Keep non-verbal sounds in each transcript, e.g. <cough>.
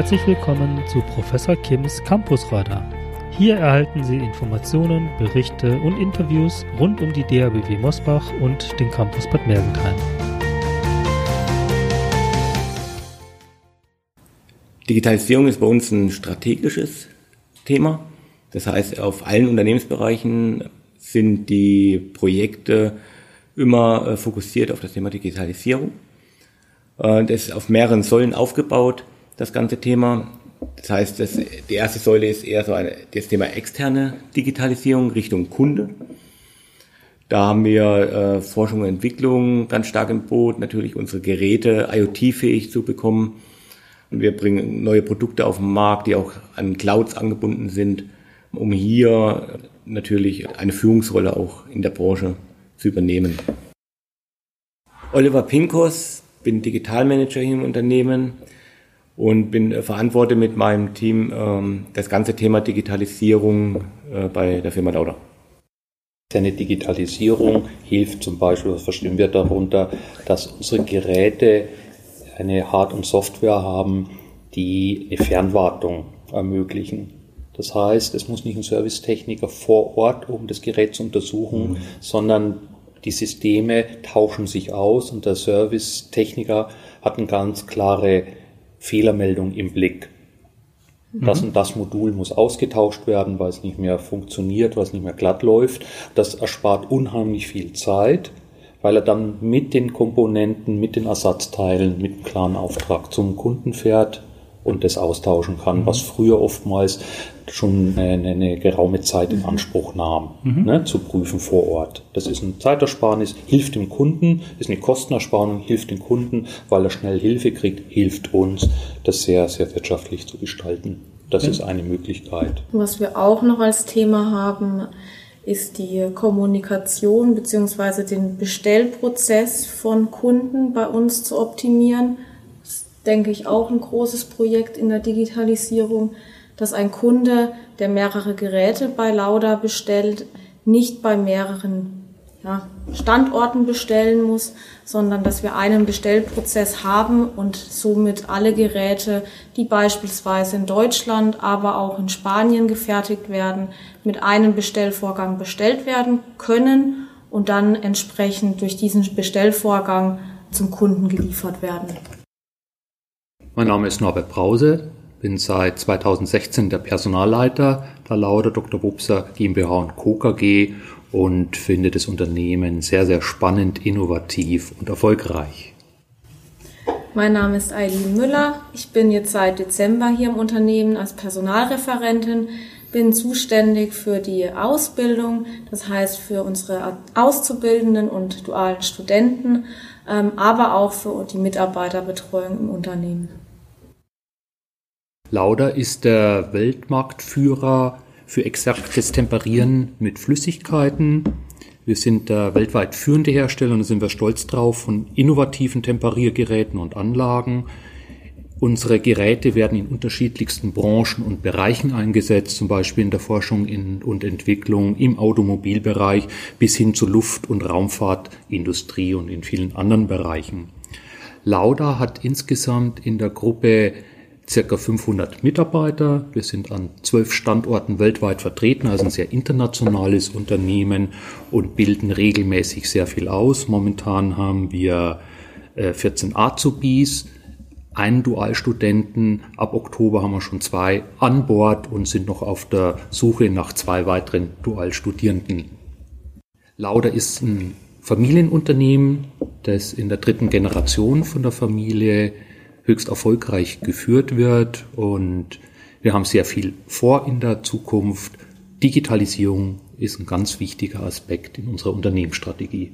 Herzlich willkommen zu Professor Kims Campusradar. Hier erhalten Sie Informationen, Berichte und Interviews rund um die DABW Mosbach und den Campus Bad Mergentheim. Digitalisierung ist bei uns ein strategisches Thema. Das heißt, auf allen Unternehmensbereichen sind die Projekte immer äh, fokussiert auf das Thema Digitalisierung. Äh, das ist auf mehreren Säulen aufgebaut, das ganze Thema. Das heißt, das, die erste Säule ist eher so eine, das Thema externe Digitalisierung Richtung Kunde. Da haben wir äh, Forschung und Entwicklung ganz stark im Boot, natürlich unsere Geräte IoT-fähig zu bekommen. Wir bringen neue Produkte auf den Markt, die auch an Clouds angebunden sind, um hier natürlich eine Führungsrolle auch in der Branche zu übernehmen. Oliver Pinkos, bin Digitalmanager hier im Unternehmen und bin äh, verantworte mit meinem Team ähm, das ganze Thema Digitalisierung äh, bei der Firma Lauda. Eine Digitalisierung hilft zum Beispiel, was verstehen wir darunter, dass unsere Geräte eine Hard- und Software haben, die eine Fernwartung ermöglichen. Das heißt, es muss nicht ein Servicetechniker vor Ort, um das Gerät zu untersuchen, mhm. sondern die Systeme tauschen sich aus und der Servicetechniker hat eine ganz klare Fehlermeldung im Blick. Das mhm. und das Modul muss ausgetauscht werden, weil es nicht mehr funktioniert, weil es nicht mehr glatt läuft. Das erspart unheimlich viel Zeit, weil er dann mit den Komponenten, mit den Ersatzteilen, mit dem klaren Auftrag zum Kunden fährt, und das austauschen kann, mhm. was früher oftmals schon eine, eine geraume Zeit in Anspruch nahm, mhm. ne, zu prüfen vor Ort. Das ist ein Zeitersparnis, hilft dem Kunden, ist eine Kostenersparung, hilft dem Kunden, weil er schnell Hilfe kriegt, hilft uns, das sehr, sehr wirtschaftlich zu gestalten. Das ja. ist eine Möglichkeit. Was wir auch noch als Thema haben, ist die Kommunikation bzw. den Bestellprozess von Kunden bei uns zu optimieren denke ich, auch ein großes Projekt in der Digitalisierung, dass ein Kunde, der mehrere Geräte bei Lauda bestellt, nicht bei mehreren ja, Standorten bestellen muss, sondern dass wir einen Bestellprozess haben und somit alle Geräte, die beispielsweise in Deutschland, aber auch in Spanien gefertigt werden, mit einem Bestellvorgang bestellt werden können und dann entsprechend durch diesen Bestellvorgang zum Kunden geliefert werden. Mein Name ist Norbert Brause, bin seit 2016 der Personalleiter der Lauder Dr. Wupser GmbH Co. KG und finde das Unternehmen sehr, sehr spannend, innovativ und erfolgreich. Mein Name ist Eileen Müller. Ich bin jetzt seit Dezember hier im Unternehmen als Personalreferentin, bin zuständig für die Ausbildung, das heißt für unsere Auszubildenden und dualen Studenten, ähm, aber auch für die Mitarbeiterbetreuung im Unternehmen. Lauda ist der Weltmarktführer für exaktes Temperieren mit Flüssigkeiten. Wir sind der weltweit führende Hersteller und da sind wir stolz drauf von innovativen Temperiergeräten und Anlagen. Unsere Geräte werden in unterschiedlichsten Branchen und Bereichen eingesetzt, zum Beispiel in der Forschung und Entwicklung, im Automobilbereich bis hin zur Luft- und Raumfahrtindustrie und in vielen anderen Bereichen. Lauda hat insgesamt in der Gruppe circa 500 Mitarbeiter. Wir sind an zwölf Standorten weltweit vertreten, also ein sehr internationales Unternehmen und bilden regelmäßig sehr viel aus. Momentan haben wir 14 äh, Azubis, einen Dualstudenten. Ab Oktober haben wir schon zwei an Bord und sind noch auf der Suche nach zwei weiteren Dualstudierenden. Lauda ist ein Familienunternehmen, das in der dritten Generation von der Familie höchst erfolgreich geführt wird und wir haben sehr viel vor in der Zukunft. Digitalisierung ist ein ganz wichtiger Aspekt in unserer Unternehmensstrategie.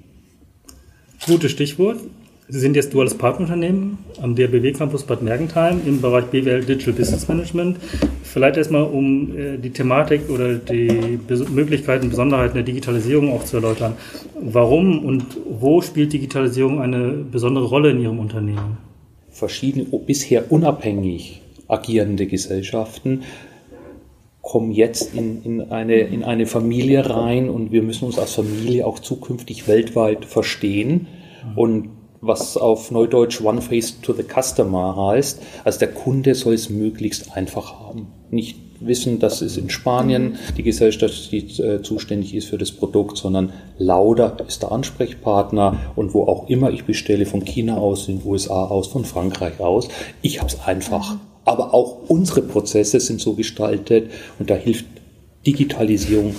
Gutes Stichwort. Sie sind jetzt duales Partnerunternehmen am DRBW Campus Bad Mergentheim im Bereich BWL Digital Business Management. Vielleicht erstmal, um äh, die Thematik oder die Möglichkeiten, Besonderheiten der Digitalisierung auch zu erläutern. Warum und wo spielt Digitalisierung eine besondere Rolle in Ihrem Unternehmen? Verschiedene bisher unabhängig agierende Gesellschaften kommen jetzt in, in, eine, in eine Familie rein und wir müssen uns als Familie auch zukünftig weltweit verstehen. Und was auf Neudeutsch One Face to the Customer heißt. Also der Kunde soll es möglichst einfach haben. Nicht wissen, dass es in Spanien die Gesellschaft, die äh, zuständig ist für das Produkt, sondern Lauda ist der Ansprechpartner und wo auch immer ich bestelle, von China aus, den USA aus, von Frankreich aus, ich habe es einfach. Aber auch unsere Prozesse sind so gestaltet und da hilft Digitalisierung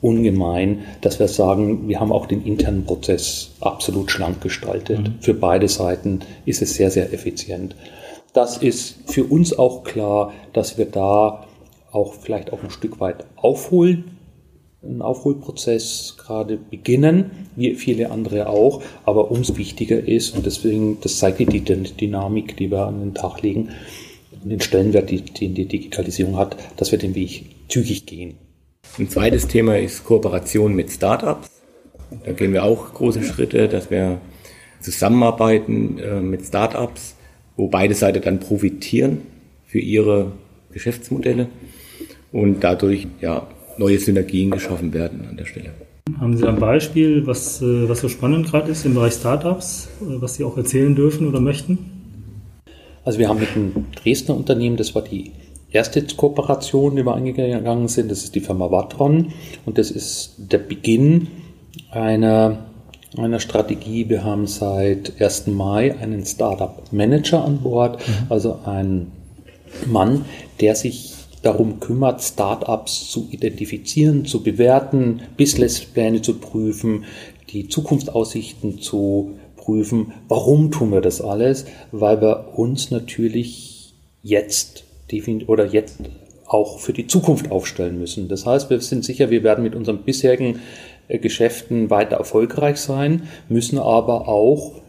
ungemein, dass wir sagen, wir haben auch den internen Prozess absolut schlank gestaltet. Mhm. Für beide Seiten ist es sehr, sehr effizient. Das ist für uns auch klar, dass wir da auch vielleicht auch ein Stück weit aufholen, einen Aufholprozess gerade beginnen, wie viele andere auch, aber umso wichtiger ist, und deswegen, das zeigt die Dynamik, die wir an den Tag legen, den Stellenwert, den die Digitalisierung hat, dass wir den Weg zügig gehen. Ein zweites Thema ist Kooperation mit Startups. Da gehen wir auch große Schritte, dass wir zusammenarbeiten äh, mit Startups, wo beide Seiten dann profitieren für ihre Geschäftsmodelle und dadurch ja, neue Synergien geschaffen werden an der Stelle. Haben Sie ein Beispiel, was, äh, was so spannend gerade ist im Bereich Startups, äh, was Sie auch erzählen dürfen oder möchten? Also wir haben mit einem Dresdner Unternehmen, das war die erste Kooperation, die wir eingegangen sind, das ist die Firma Watron und das ist der Beginn einer, einer Strategie. Wir haben seit 1. Mai einen Startup Manager an Bord, mhm. also einen Mann, der sich darum kümmert, Startups zu identifizieren, zu bewerten, Businesspläne zu prüfen, die Zukunftsaussichten zu prüfen. Warum tun wir das alles? Weil wir uns natürlich jetzt oder jetzt auch für die Zukunft aufstellen müssen. Das heißt, wir sind sicher, wir werden mit unseren bisherigen äh, Geschäften weiter erfolgreich sein, müssen aber auch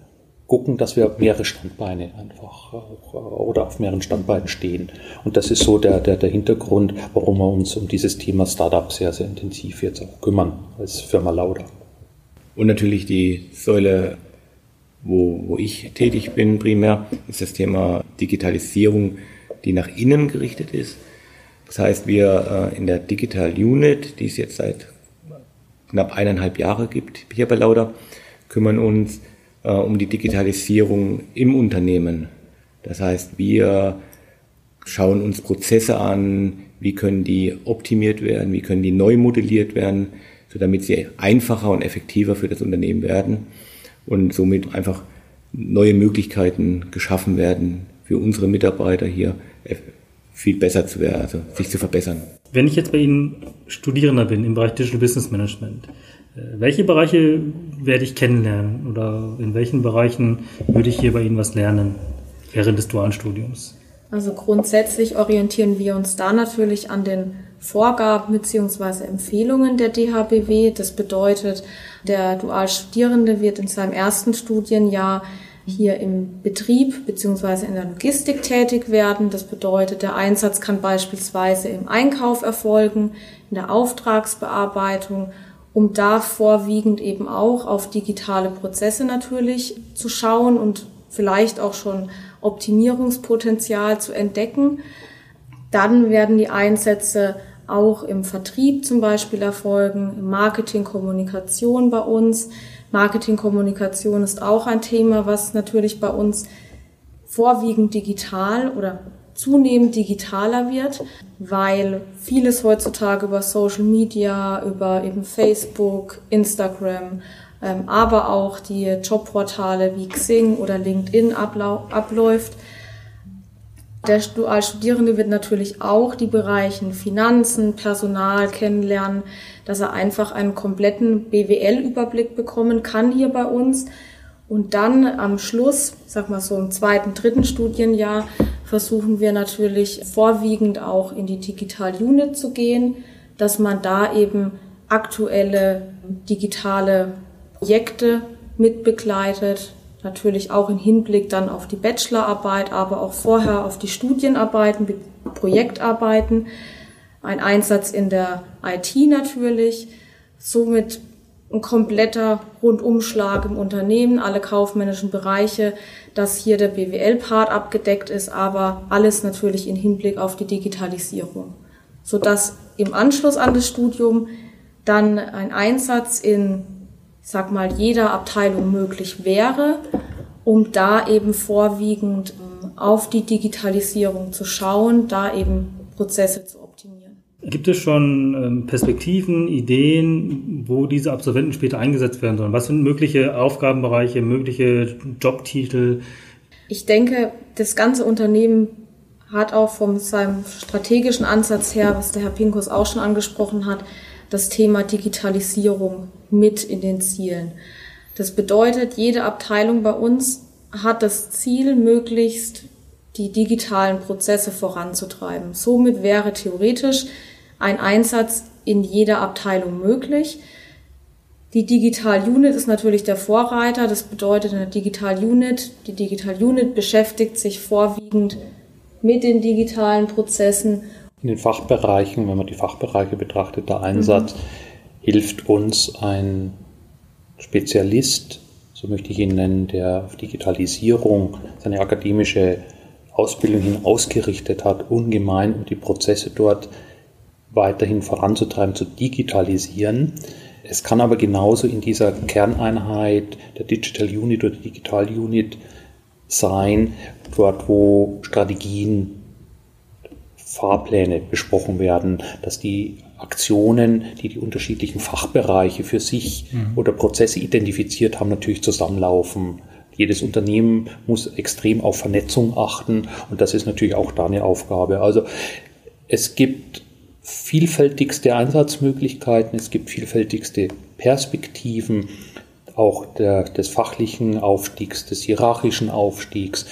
gucken, dass wir mehrere Standbeine einfach oder auf mehreren Standbeinen stehen. Und das ist so der, der, der Hintergrund, warum wir uns um dieses Thema Startup sehr, sehr intensiv jetzt auch kümmern als Firma Lauda. Und natürlich die Säule, wo, wo ich tätig bin primär, ist das Thema Digitalisierung, die nach innen gerichtet ist. Das heißt, wir äh, in der Digital Unit, die es jetzt seit knapp eineinhalb Jahre gibt, hier bei Lauda, kümmern uns äh, um die Digitalisierung im Unternehmen. Das heißt, wir schauen uns Prozesse an, wie können die optimiert werden, wie können die neu modelliert werden, so damit sie einfacher und effektiver für das Unternehmen werden und somit einfach neue Möglichkeiten geschaffen werden für unsere Mitarbeiter hier viel besser zu werden, also sich zu verbessern. Wenn ich jetzt bei Ihnen Studierender bin im Bereich Digital Business Management, äh, welche Bereiche werde ich kennenlernen oder in welchen Bereichen würde ich hier bei Ihnen was lernen während des dualen Studiums? Also grundsätzlich orientieren wir uns da natürlich an den Vorgaben bzw. Empfehlungen der DHBW. Das bedeutet, der Dualstudierende wird in seinem ersten Studienjahr hier im Betrieb bzw. in der Logistik tätig werden. Das bedeutet, der Einsatz kann beispielsweise im Einkauf erfolgen, in der Auftragsbearbeitung um da vorwiegend eben auch auf digitale Prozesse natürlich zu schauen und vielleicht auch schon Optimierungspotenzial zu entdecken. Dann werden die Einsätze auch im Vertrieb zum Beispiel erfolgen, im Marketing, Kommunikation bei uns. Marketing, Kommunikation ist auch ein Thema, was natürlich bei uns vorwiegend digital oder zunehmend digitaler wird, weil vieles heutzutage über Social Media, über eben Facebook, Instagram, ähm, aber auch die Jobportale wie Xing oder LinkedIn abläuft. Der Dualstudierende wird natürlich auch die Bereichen Finanzen, Personal kennenlernen, dass er einfach einen kompletten BWL-Überblick bekommen kann hier bei uns. Und dann am Schluss, sag mal so im zweiten, dritten Studienjahr, versuchen wir natürlich vorwiegend auch in die Digital Unit zu gehen, dass man da eben aktuelle digitale Projekte mitbegleitet, natürlich auch im Hinblick dann auf die Bachelorarbeit, aber auch vorher auf die Studienarbeiten, Projektarbeiten, ein Einsatz in der IT natürlich, somit ein kompletter Rundumschlag im Unternehmen, alle kaufmännischen Bereiche, dass hier der BWL-Part abgedeckt ist, aber alles natürlich in Hinblick auf die Digitalisierung, sodass im Anschluss an das Studium dann ein Einsatz in, sag mal, jeder Abteilung möglich wäre um da eben vorwiegend ähm, auf die Digitalisierung zu schauen, da eben Prozesse zu optimieren. Gibt es schon ähm, Perspektiven, Ideen, wo diese Absolventen später eingesetzt werden sollen? Was sind mögliche Aufgabenbereiche, mögliche Jobtitel? Ich denke, das ganze Unternehmen hat auch von seinem strategischen Ansatz her, was der Herr Pinkus auch schon angesprochen hat, das Thema Digitalisierung mit in den Zielen. Das bedeutet, jede Abteilung bei uns hat das Ziel, möglichst die digitalen Prozesse voranzutreiben. Somit wäre theoretisch ein Einsatz in jeder Abteilung möglich. Die Digital Unit ist natürlich der Vorreiter. Das bedeutet in der Digital Unit, die Digital Unit beschäftigt sich vorwiegend mit den digitalen Prozessen. In den Fachbereichen, wenn man die Fachbereiche betrachtet, der Einsatz mhm. Hilft uns ein Spezialist, so möchte ich ihn nennen, der auf Digitalisierung seine akademische Ausbildung hin ausgerichtet hat, ungemein, um die Prozesse dort weiterhin voranzutreiben, zu digitalisieren. Es kann aber genauso in dieser Kerneinheit der Digital Unit oder Digital Unit sein, dort wo Strategien, Fahrpläne besprochen werden, dass die Aktionen, die die unterschiedlichen Fachbereiche für sich mhm. oder Prozesse identifiziert haben, natürlich zusammenlaufen. Jedes Unternehmen muss extrem auf Vernetzung achten und das ist natürlich auch da eine Aufgabe. Also es gibt vielfältigste Einsatzmöglichkeiten, es gibt vielfältigste Perspektiven, auch der, des fachlichen Aufstiegs, des hierarchischen Aufstiegs.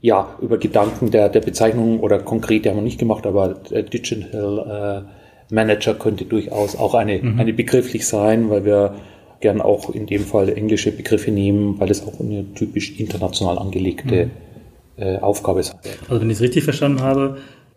Ja, über Gedanken der, der Bezeichnung oder konkret haben wir nicht gemacht, aber Digital äh, Manager könnte durchaus auch eine, mhm. eine begrifflich sein, weil wir gern auch in dem Fall englische Begriffe nehmen, weil es auch eine typisch international angelegte mhm. äh, Aufgabe ist. Also wenn ich es richtig verstanden habe,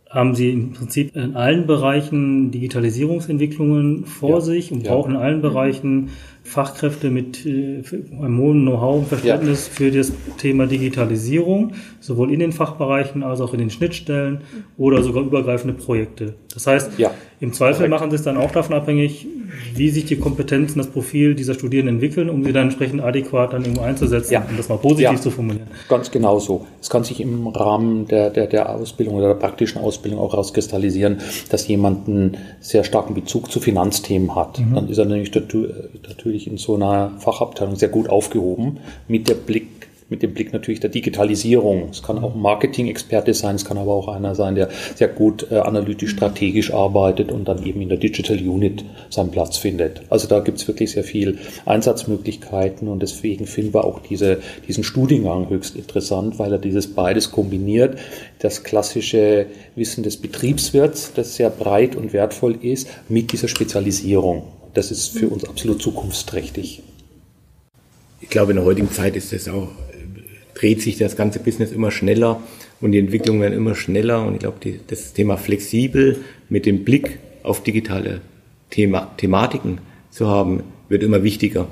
haben Sie im Prinzip in allen Bereichen Digitalisierungsentwicklungen vor ja, sich und ja. brauchen in allen Bereichen Fachkräfte mit äh, einem hohen Know-how und Verständnis ja. für das Thema Digitalisierung, sowohl in den Fachbereichen als auch in den Schnittstellen oder sogar übergreifende Projekte. Das heißt, ja. im Zweifel Korrekt. machen Sie es dann auch davon abhängig, wie sich die Kompetenzen, das Profil dieser Studierenden entwickeln, um sie dann entsprechend adäquat dann irgendwo einzusetzen, ja. um das mal positiv zu formulieren. Ganz genau so. Es kann sich im Rahmen der, der, der Ausbildung oder der praktischen Ausbildung auch herauskristallisieren, dass jemand einen sehr starken Bezug zu Finanzthemen hat. Mhm. Dann ist er nämlich natürlich natürlich in so einer Fachabteilung sehr gut aufgehoben mit der Blick mit dem Blick natürlich der Digitalisierung. Es kann auch ein Marketing-Experte sein, es kann aber auch einer sein, der sehr gut äh, analytisch, strategisch arbeitet und dann eben in der Digital Unit seinen Platz findet. Also da gibt es wirklich sehr viel Einsatzmöglichkeiten und deswegen finden wir auch diese, diesen Studiengang höchst interessant, weil er dieses beides kombiniert. Das klassische Wissen des Betriebswirts, das sehr breit und wertvoll ist, mit dieser Spezialisierung das ist für uns absolut zukunftsträchtig. Ich glaube, in der heutigen Zeit ist das auch, dreht sich das ganze Business immer schneller und die Entwicklungen werden immer schneller. Und ich glaube, die, das Thema flexibel mit dem Blick auf digitale Thema, Thematiken zu haben, wird immer wichtiger.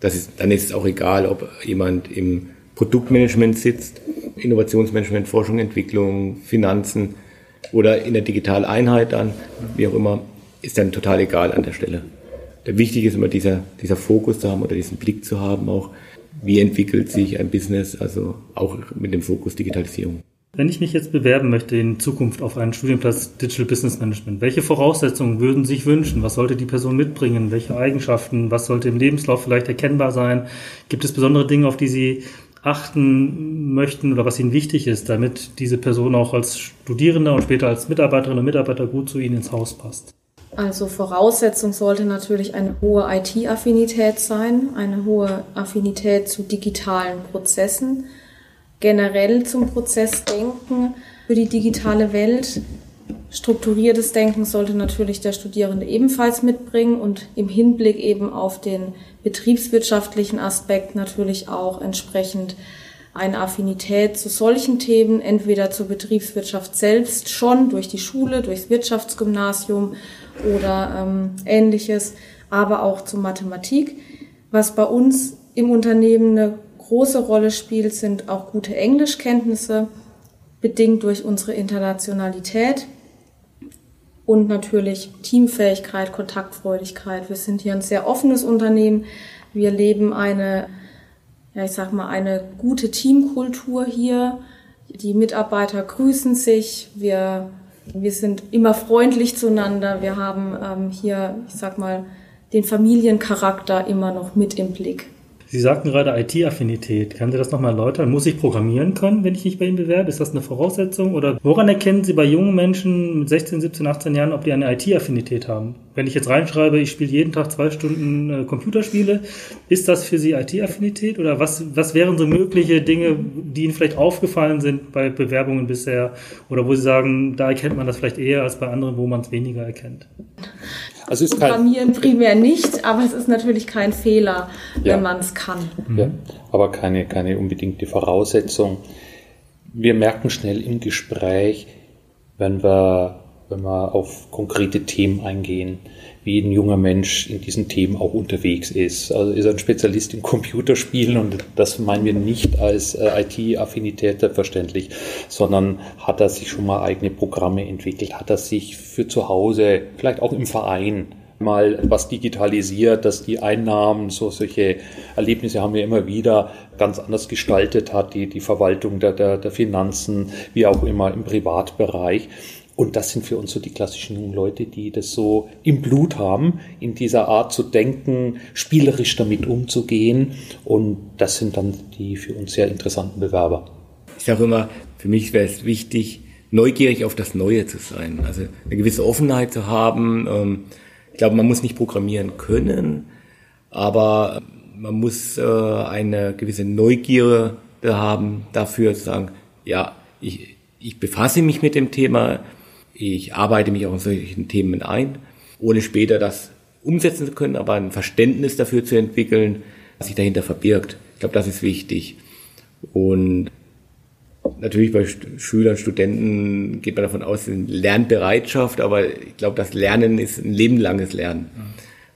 Das ist, dann ist es auch egal, ob jemand im Produktmanagement sitzt, Innovationsmanagement, Forschung, Entwicklung, Finanzen oder in der Digitaleinheit dann, wie auch immer, ist dann total egal an der Stelle wichtig ist immer dieser, dieser Fokus zu haben oder diesen Blick zu haben, auch wie entwickelt sich ein Business, also auch mit dem Fokus Digitalisierung. Wenn ich mich jetzt bewerben möchte in Zukunft auf einen Studienplatz Digital Business Management, welche Voraussetzungen würden Sie sich wünschen? Was sollte die Person mitbringen? Welche Eigenschaften? Was sollte im Lebenslauf vielleicht erkennbar sein? Gibt es besondere Dinge, auf die Sie achten möchten oder was Ihnen wichtig ist, damit diese Person auch als Studierender und später als Mitarbeiterin und Mitarbeiter gut zu Ihnen ins Haus passt? Also Voraussetzung sollte natürlich eine hohe IT-Affinität sein, eine hohe Affinität zu digitalen Prozessen, generell zum Prozessdenken für die digitale Welt. Strukturiertes Denken sollte natürlich der Studierende ebenfalls mitbringen und im Hinblick eben auf den betriebswirtschaftlichen Aspekt natürlich auch entsprechend eine Affinität zu solchen Themen, entweder zur Betriebswirtschaft selbst schon durch die Schule, durchs Wirtschaftsgymnasium oder ähm, ähnliches, aber auch zur Mathematik. Was bei uns im Unternehmen eine große Rolle spielt, sind auch gute Englischkenntnisse, bedingt durch unsere Internationalität und natürlich Teamfähigkeit, Kontaktfreudigkeit. Wir sind hier ein sehr offenes Unternehmen. Wir leben eine ja, ich sag mal, eine gute Teamkultur hier. Die Mitarbeiter grüßen sich. Wir, wir sind immer freundlich zueinander. Wir haben ähm, hier, ich sag mal, den Familiencharakter immer noch mit im Blick. Sie sagten gerade IT-Affinität. Können Sie das nochmal erläutern? Muss ich programmieren können, wenn ich mich bei Ihnen bewerbe? Ist das eine Voraussetzung? Oder woran erkennen Sie bei jungen Menschen mit 16, 17, 18 Jahren, ob die eine IT-Affinität haben? Wenn ich jetzt reinschreibe, ich spiele jeden Tag zwei Stunden äh, Computerspiele, ist das für Sie IT-Affinität? Oder was, was wären so mögliche Dinge, die Ihnen vielleicht aufgefallen sind bei Bewerbungen bisher? Oder wo Sie sagen, da erkennt man das vielleicht eher als bei anderen, wo man es weniger erkennt? Also ist Programmieren primär nicht, aber es ist natürlich kein Fehler, ja. wenn man es kann. Ja, aber keine, keine unbedingte Voraussetzung. Wir merken schnell im Gespräch, wenn wir, wenn wir auf konkrete Themen eingehen, wie ein junger Mensch in diesen Themen auch unterwegs ist. Also ist er ein Spezialist in Computerspielen und das meinen wir nicht als äh, IT-Affinität selbstverständlich, sondern hat er sich schon mal eigene Programme entwickelt, hat er sich für zu Hause, vielleicht auch im Verein, mal was digitalisiert, dass die Einnahmen, so solche Erlebnisse haben wir immer wieder ganz anders gestaltet hat, die, die Verwaltung der, der, der Finanzen, wie auch immer im Privatbereich. Und das sind für uns so die klassischen jungen Leute, die das so im Blut haben, in dieser Art zu denken, spielerisch damit umzugehen. Und das sind dann die für uns sehr interessanten Bewerber. Ich sage immer, für mich wäre es wichtig, neugierig auf das Neue zu sein. Also eine gewisse Offenheit zu haben. Ähm, ich glaube, man muss nicht programmieren können, aber man muss äh, eine gewisse Neugierde haben dafür zu sagen, ja, ich, ich befasse mich mit dem Thema, ich arbeite mich auch in solchen Themen ein, ohne später das umsetzen zu können, aber ein Verständnis dafür zu entwickeln, was sich dahinter verbirgt. Ich glaube, das ist wichtig. Und natürlich bei Schülern, Studenten geht man davon aus, Lernbereitschaft, aber ich glaube, das Lernen ist ein lebenlanges Lernen.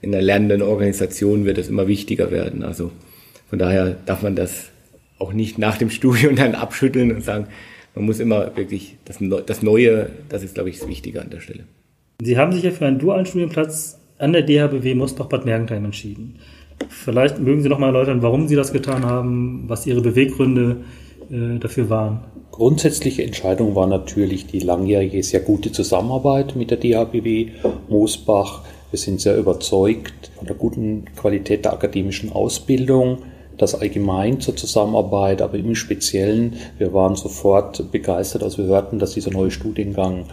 In einer lernenden Organisation wird es immer wichtiger werden. Also von daher darf man das auch nicht nach dem Studium <laughs> dann abschütteln und sagen, man muss immer wirklich das, das Neue, das ist, glaube ich, das Wichtige an der Stelle. Sie haben sich ja für einen dualen Studienplatz an der DHBW Mosbach-Bad Mergentheim entschieden. Vielleicht mögen Sie noch mal erläutern, warum Sie das getan haben, was Ihre Beweggründe äh, dafür waren. Grundsätzliche Entscheidung war natürlich die langjährige, sehr gute Zusammenarbeit mit der DHBW Mosbach. Wir sind sehr überzeugt von der guten Qualität der akademischen Ausbildung das allgemein zur Zusammenarbeit, aber im Speziellen, wir waren sofort begeistert, als wir hörten, dass dieser neue Studiengang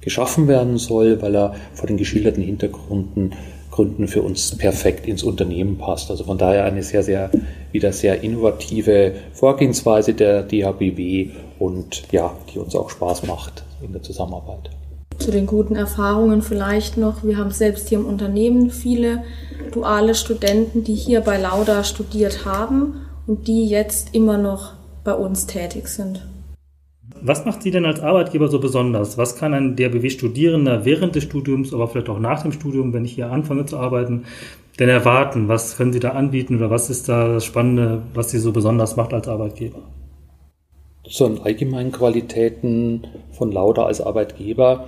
geschaffen werden soll, weil er vor den geschilderten Hintergründen Gründen für uns perfekt ins Unternehmen passt. Also von daher eine sehr, sehr, wieder sehr innovative Vorgehensweise der DHBW und ja, die uns auch Spaß macht in der Zusammenarbeit. Zu den guten Erfahrungen vielleicht noch. Wir haben selbst hier im Unternehmen viele duale Studenten, die hier bei Lauda studiert haben und die jetzt immer noch bei uns tätig sind. Was macht Sie denn als Arbeitgeber so besonders? Was kann ein DRBW-Studierender während des Studiums, aber vielleicht auch nach dem Studium, wenn ich hier anfange zu arbeiten, denn erwarten? Was können Sie da anbieten oder was ist da das Spannende, was Sie so besonders macht als Arbeitgeber? Zu den allgemeinen Qualitäten von Lauda als Arbeitgeber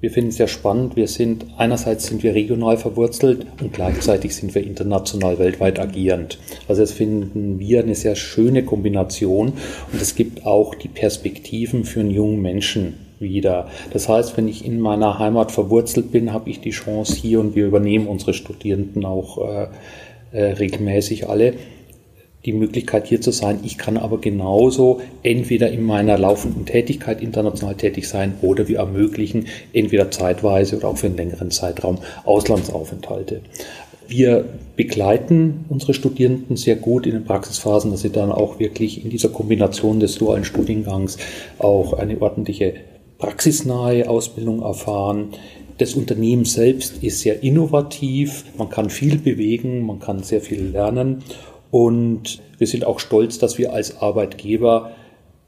wir finden es sehr spannend. Wir sind, einerseits sind wir regional verwurzelt und gleichzeitig sind wir international weltweit agierend. Also das finden wir eine sehr schöne Kombination und es gibt auch die Perspektiven für einen jungen Menschen wieder. Das heißt, wenn ich in meiner Heimat verwurzelt bin, habe ich die Chance hier und wir übernehmen unsere Studierenden auch äh, äh, regelmäßig alle die Möglichkeit hier zu sein. Ich kann aber genauso entweder in meiner laufenden Tätigkeit international tätig sein oder wir ermöglichen entweder zeitweise oder auch für einen längeren Zeitraum Auslandsaufenthalte. Wir begleiten unsere Studierenden sehr gut in den Praxisphasen, dass sie dann auch wirklich in dieser Kombination des dualen Studiengangs auch eine ordentliche praxisnahe Ausbildung erfahren. Das Unternehmen selbst ist sehr innovativ, man kann viel bewegen, man kann sehr viel lernen und wir sind auch stolz, dass wir als Arbeitgeber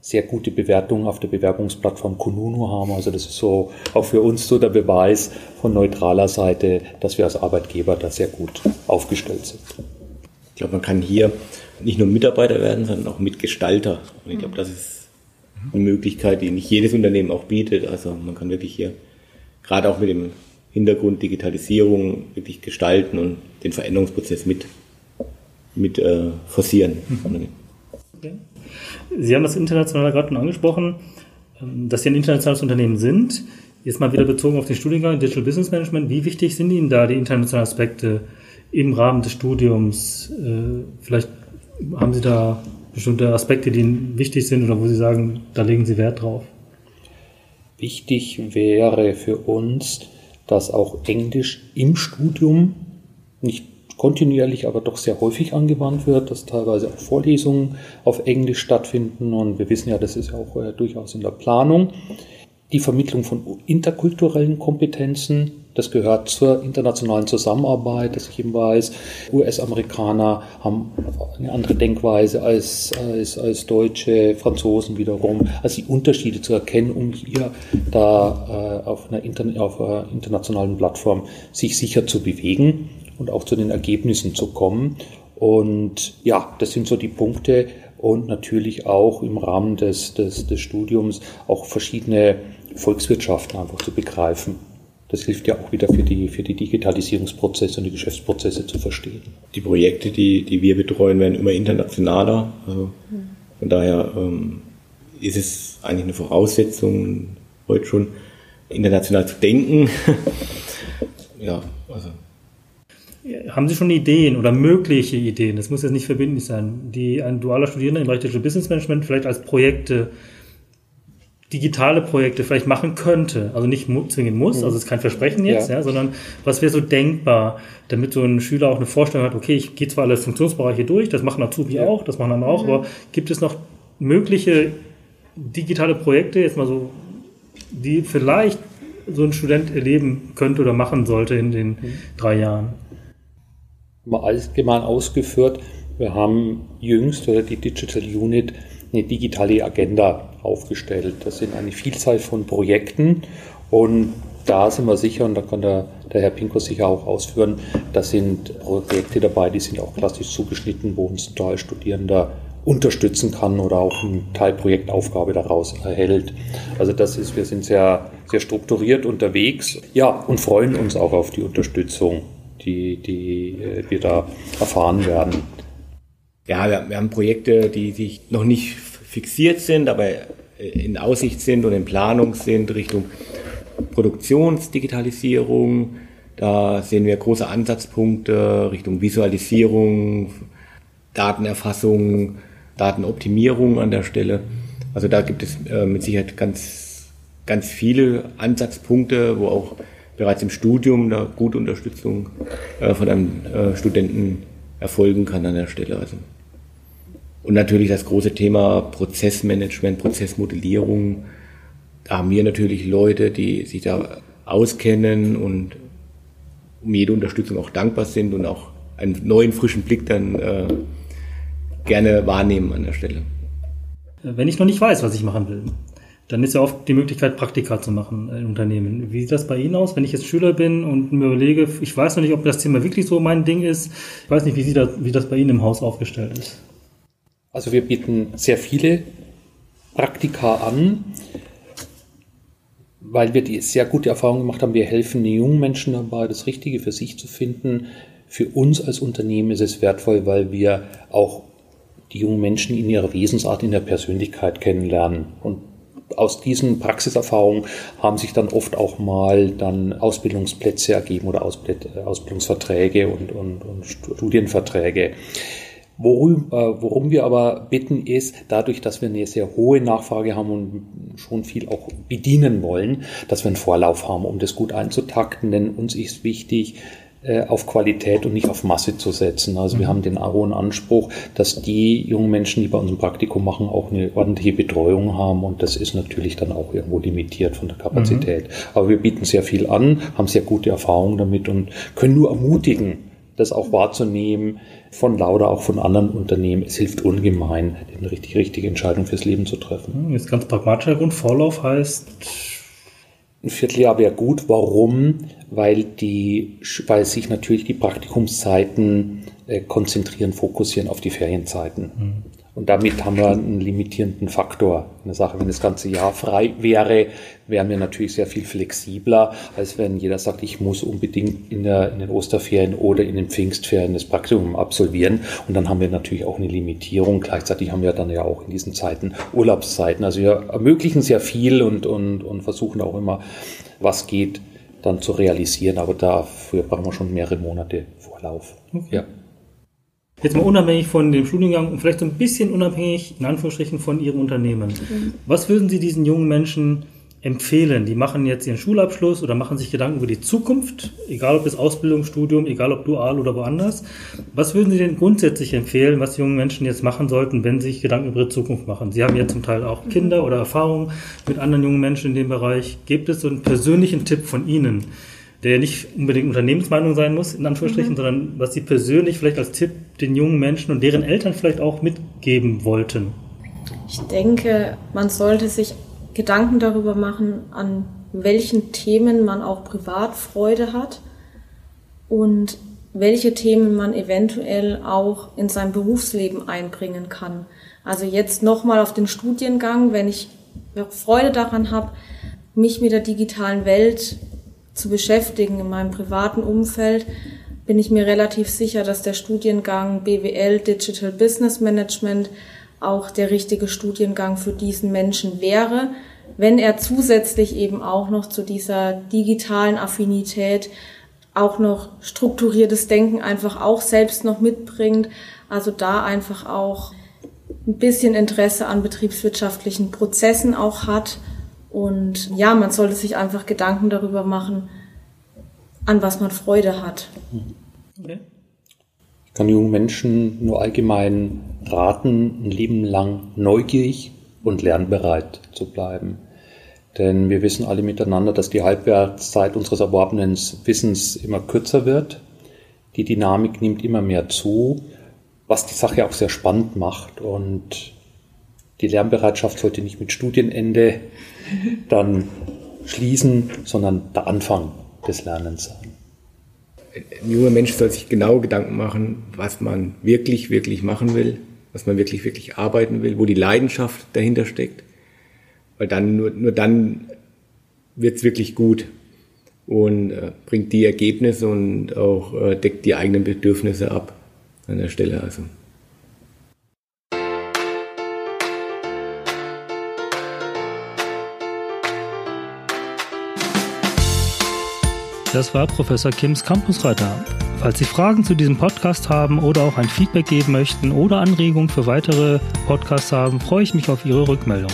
sehr gute Bewertungen auf der Bewerbungsplattform Kununu haben. Also das ist so auch für uns so der Beweis von neutraler Seite, dass wir als Arbeitgeber da sehr gut aufgestellt sind. Ich glaube, man kann hier nicht nur Mitarbeiter werden, sondern auch Mitgestalter. Und ich glaube, das ist eine Möglichkeit, die nicht jedes Unternehmen auch bietet. Also man kann wirklich hier gerade auch mit dem Hintergrund Digitalisierung wirklich gestalten und den Veränderungsprozess mit mit äh, forcieren. Mhm. Okay. Sie haben das international gerade schon angesprochen, ähm, dass Sie ein internationales Unternehmen sind. Jetzt mal wieder bezogen auf den Studiengang Digital Business Management. Wie wichtig sind Ihnen da die internationalen Aspekte im Rahmen des Studiums? Äh, vielleicht haben Sie da bestimmte Aspekte, die Ihnen wichtig sind oder wo Sie sagen, da legen Sie Wert drauf? Wichtig wäre für uns, dass auch Englisch im Studium nicht kontinuierlich, aber doch sehr häufig angewandt wird, dass teilweise auch Vorlesungen auf Englisch stattfinden und wir wissen ja, das ist ja auch äh, durchaus in der Planung. Die Vermittlung von interkulturellen Kompetenzen, das gehört zur internationalen Zusammenarbeit, dass ich eben weiß, US-Amerikaner haben eine andere Denkweise als, als, als Deutsche, Franzosen wiederum. Also die Unterschiede zu erkennen, um hier da äh, auf, einer auf einer internationalen Plattform sich sicher zu bewegen und auch zu den Ergebnissen zu kommen. Und ja, das sind so die Punkte und natürlich auch im Rahmen des, des, des Studiums auch verschiedene Volkswirtschaften einfach zu begreifen. Das hilft ja auch wieder für die, für die Digitalisierungsprozesse und die Geschäftsprozesse zu verstehen. Die Projekte, die, die wir betreuen, werden immer internationaler. Also von daher ähm, ist es eigentlich eine Voraussetzung, heute schon international zu denken. <laughs> ja, also haben Sie schon Ideen oder mögliche Ideen, das muss jetzt nicht verbindlich sein, die ein dualer Studierender im Bereich Digital Business Management vielleicht als Projekte, digitale Projekte vielleicht machen könnte? Also nicht zwingen muss, mhm. also es ist kein Versprechen jetzt, ja. ja sondern was wäre so denkbar, damit so ein Schüler auch eine Vorstellung hat, okay, ich gehe zwar alle Funktionsbereiche durch, das machen Azubi ja. auch, das machen andere auch, mhm. aber gibt es noch mögliche digitale Projekte, jetzt mal so, die vielleicht so ein Student erleben könnte oder machen sollte in den mhm. drei Jahren? Mal allgemein ausgeführt. Wir haben jüngst oder die Digital Unit eine digitale Agenda aufgestellt. Das sind eine Vielzahl von Projekten und da sind wir sicher, und da kann der, der Herr Pinko sicher auch ausführen, da sind Projekte dabei, die sind auch klassisch zugeschnitten, wo uns Teil Studierender unterstützen kann oder auch eine Teilprojektaufgabe daraus erhält. Also das ist, wir sind sehr, sehr strukturiert unterwegs, ja, und freuen uns auch auf die Unterstützung die, die äh, wir da erfahren werden. Ja, wir, haben Projekte, die sich noch nicht fixiert sind, aber äh, in Aussicht sind und in Planung sind Richtung Produktionsdigitalisierung. Da sehen wir große Ansatzpunkte Richtung Visualisierung, Datenerfassung, Datenoptimierung an der Stelle. Also da gibt es äh, mit Sicherheit ganz, ganz viele Ansatzpunkte, wo auch bereits im Studium eine gute Unterstützung äh, von einem äh, Studenten erfolgen kann an der Stelle. Also. Und natürlich das große Thema Prozessmanagement, Prozessmodellierung. Da haben wir natürlich Leute, die sich da auskennen und um jede Unterstützung auch dankbar sind und auch einen neuen, frischen Blick dann äh, gerne wahrnehmen an der Stelle. Wenn ich noch nicht weiß, was ich machen will, dann ist ja oft die Möglichkeit, Praktika zu machen in Unternehmen. Wie sieht das bei Ihnen aus, wenn ich jetzt Schüler bin und mir überlege, ich weiß noch nicht, ob das Thema wirklich so mein Ding ist. Ich weiß nicht, wie, Sie das, wie das bei Ihnen im Haus aufgestellt ist. Also wir bieten sehr viele Praktika an, weil wir die sehr gute Erfahrung gemacht haben. Wir helfen den jungen Menschen dabei, das Richtige für sich zu finden. Für uns als Unternehmen ist es wertvoll, weil wir auch die jungen Menschen in ihrer Wesensart, in der Persönlichkeit kennenlernen. Und aus diesen Praxiserfahrungen haben sich dann oft auch mal dann Ausbildungsplätze ergeben oder Ausbildungsverträge und, und, und Studienverträge. Worum, äh, worum wir aber bitten ist, dadurch, dass wir eine sehr hohe Nachfrage haben und schon viel auch bedienen wollen, dass wir einen Vorlauf haben, um das gut einzutakten, denn uns ist wichtig, äh, auf Qualität und nicht auf Masse zu setzen. Also wir mhm. haben den hohen Anspruch, dass die jungen Menschen, die bei uns ein Praktikum machen, auch eine ordentliche Betreuung haben und das ist natürlich dann auch irgendwo limitiert von der Kapazität. Mhm. Aber wir bieten sehr viel an, haben sehr gute Erfahrungen damit und können nur ermutigen, das auch wahrzunehmen, von Lauda, auch von anderen Unternehmen. Es hilft ungemein, eine richtig, richtige Entscheidung fürs Leben zu treffen. Jetzt ganz pragmatischer Grund, Vorlauf heißt ein Vierteljahr wäre gut. Warum? Weil, die, weil sich natürlich die Praktikumszeiten äh, konzentrieren, fokussieren auf die Ferienzeiten. Mhm. Und damit haben wir einen limitierenden Faktor. Eine Sache, wenn das ganze Jahr frei wäre, wären wir natürlich sehr viel flexibler, als wenn jeder sagt, ich muss unbedingt in, der, in den Osterferien oder in den Pfingstferien das Praktikum absolvieren. Und dann haben wir natürlich auch eine Limitierung. Gleichzeitig haben wir dann ja auch in diesen Zeiten Urlaubszeiten. Also wir ermöglichen sehr viel und, und, und versuchen auch immer, was geht, dann zu realisieren. Aber dafür brauchen wir schon mehrere Monate Vorlauf. Okay. Ja. Jetzt mal unabhängig von dem Studiengang und vielleicht so ein bisschen unabhängig, in Anführungsstrichen, von Ihrem Unternehmen. Mhm. Was würden Sie diesen jungen Menschen empfehlen? Die machen jetzt ihren Schulabschluss oder machen sich Gedanken über die Zukunft, egal ob es Ausbildung, Studium, egal ob dual oder woanders. Was würden Sie denn grundsätzlich empfehlen, was junge Menschen jetzt machen sollten, wenn sie sich Gedanken über ihre Zukunft machen? Sie haben ja zum Teil auch Kinder oder Erfahrungen mit anderen jungen Menschen in dem Bereich. Gibt es so einen persönlichen Tipp von Ihnen? Der ja nicht unbedingt Unternehmensmeinung sein muss, in Anführungsstrichen, mhm. sondern was Sie persönlich vielleicht als Tipp den jungen Menschen und deren Eltern vielleicht auch mitgeben wollten? Ich denke, man sollte sich Gedanken darüber machen, an welchen Themen man auch privat Freude hat und welche Themen man eventuell auch in sein Berufsleben einbringen kann. Also jetzt nochmal auf den Studiengang, wenn ich Freude daran habe, mich mit der digitalen Welt zu beschäftigen in meinem privaten Umfeld, bin ich mir relativ sicher, dass der Studiengang BWL Digital Business Management auch der richtige Studiengang für diesen Menschen wäre, wenn er zusätzlich eben auch noch zu dieser digitalen Affinität auch noch strukturiertes Denken einfach auch selbst noch mitbringt. Also da einfach auch ein bisschen Interesse an betriebswirtschaftlichen Prozessen auch hat und ja, man sollte sich einfach Gedanken darüber machen, an was man Freude hat. Okay. Ich kann jungen Menschen nur allgemein raten, ein Leben lang neugierig und lernbereit zu bleiben. Denn wir wissen alle miteinander, dass die Halbwertszeit unseres erworbenen Wissens immer kürzer wird. Die Dynamik nimmt immer mehr zu, was die Sache auch sehr spannend macht. Und die Lernbereitschaft sollte nicht mit Studienende dann schließen, sondern der Anfang des Lernens sein. Ein junger Mensch soll sich genau Gedanken machen, was man wirklich, wirklich machen will, was man wirklich, wirklich arbeiten will, wo die Leidenschaft dahinter steckt. Weil dann, nur, nur dann wird es wirklich gut und äh, bringt die Ergebnisse und auch äh, deckt die eigenen Bedürfnisse ab an der Stelle. Also. Das war Professor Kims Campusreiter. Falls Sie Fragen zu diesem Podcast haben oder auch ein Feedback geben möchten oder Anregungen für weitere Podcasts haben, freue ich mich auf Ihre Rückmeldung.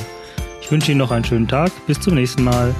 Ich wünsche Ihnen noch einen schönen Tag. Bis zum nächsten Mal.